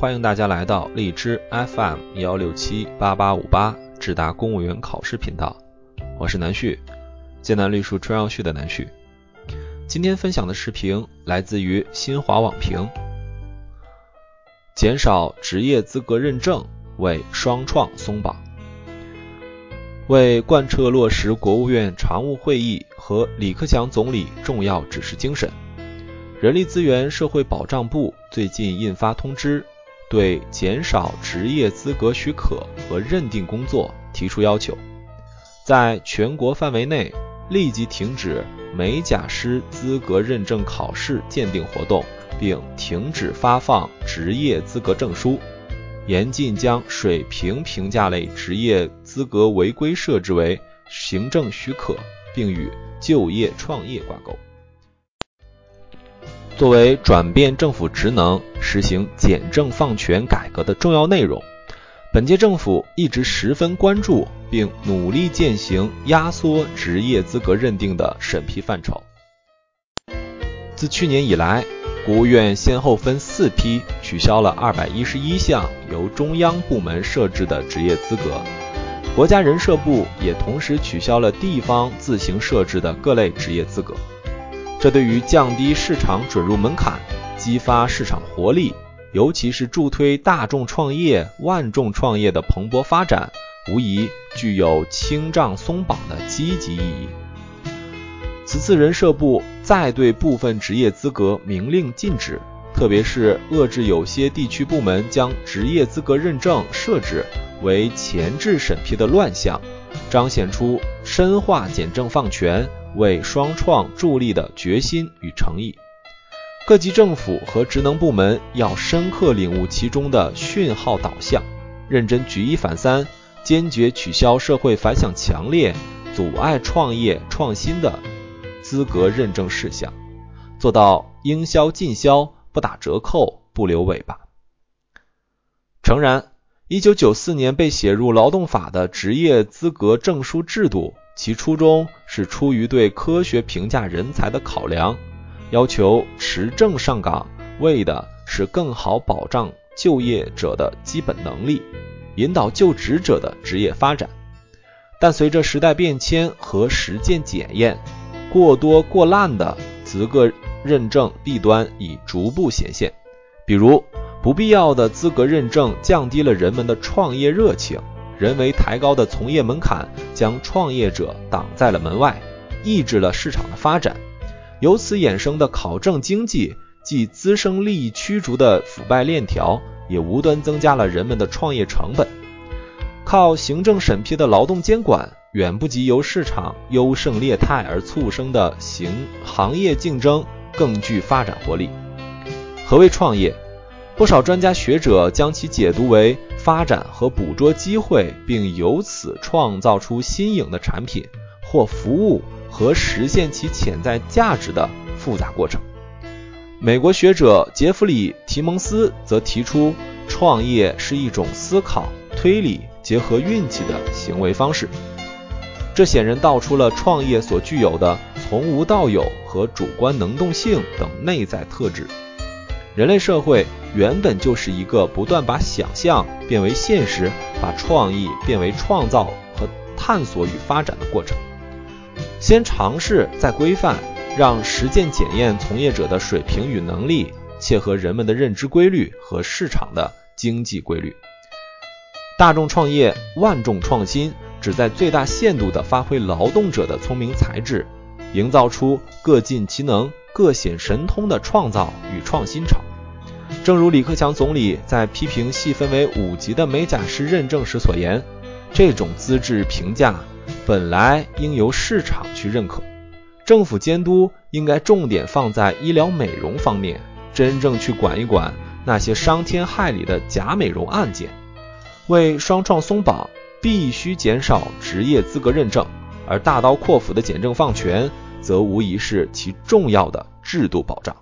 欢迎大家来到荔枝 FM 幺六七八八五八智达公务员考试频道，我是南旭，剑南绿树春绕旭的南旭。今天分享的视频来自于新华网评，减少职业资格认证为双创松绑。为贯彻落实国务院常务会议和李克强总理重要指示精神，人力资源社会保障部最近印发通知，对减少职业资格许可和认定工作提出要求，在全国范围内立即停止美甲师资格认证考试鉴定活动，并停止发放职业资格证书。严禁将水平评价类职业资格违规设置为行政许可，并与就业创业挂钩。作为转变政府职能、实行简政放权改革的重要内容，本届政府一直十分关注并努力践行压缩职业资格认定的审批范畴。自去年以来，国务院先后分四批取消了二百一十一项由中央部门设置的职业资格，国家人社部也同时取消了地方自行设置的各类职业资格。这对于降低市场准入门槛、激发市场活力，尤其是助推大众创业、万众创业的蓬勃发展，无疑具有清障松绑的积极意义。此次人社部再对部分职业资格明令禁止，特别是遏制有些地区部门将职业资格认证设置为前置审批的乱象，彰显出深化简政放权、为双创助力的决心与诚意。各级政府和职能部门要深刻领悟其中的讯号导向，认真举一反三，坚决取消社会反响强烈、阻碍创业创新的。资格认证事项，做到应销尽销，不打折扣，不留尾巴。诚然，一九九四年被写入劳动法的职业资格证书制度，其初衷是出于对科学评价人才的考量，要求持证上岗，为的是更好保障就业者的基本能力，引导就职者的职业发展。但随着时代变迁和实践检验，过多过滥的资格认证弊端已逐步显现，比如不必要的资格认证降低了人们的创业热情，人为抬高的从业门槛将创业者挡在了门外，抑制了市场的发展。由此衍生的考证经济，既滋生利益驱逐的腐败链条，也无端增加了人们的创业成本。靠行政审批的劳动监管。远不及由市场优胜劣汰而促生的行行业竞争更具发展活力。何谓创业？不少专家学者将其解读为发展和捕捉机会，并由此创造出新颖的产品或服务和实现其潜在价值的复杂过程。美国学者杰弗里·提蒙斯则提出，创业是一种思考、推理结合运气的行为方式。这显然道出了创业所具有的从无到有和主观能动性等内在特质。人类社会原本就是一个不断把想象变为现实，把创意变为创造和探索与发展的过程。先尝试，再规范，让实践检验从业者的水平与能力，切合人们的认知规律和市场的经济规律。大众创业，万众创新。旨在最大限度地发挥劳动者的聪明才智，营造出各尽其能、各显神通的创造与创新潮。正如李克强总理在批评细分为五级的美甲师认证时所言，这种资质评价本来应由市场去认可，政府监督应该重点放在医疗美容方面，真正去管一管那些伤天害理的假美容案件，为双创松绑。必须减少职业资格认证，而大刀阔斧的简政放权，则无疑是其重要的制度保障。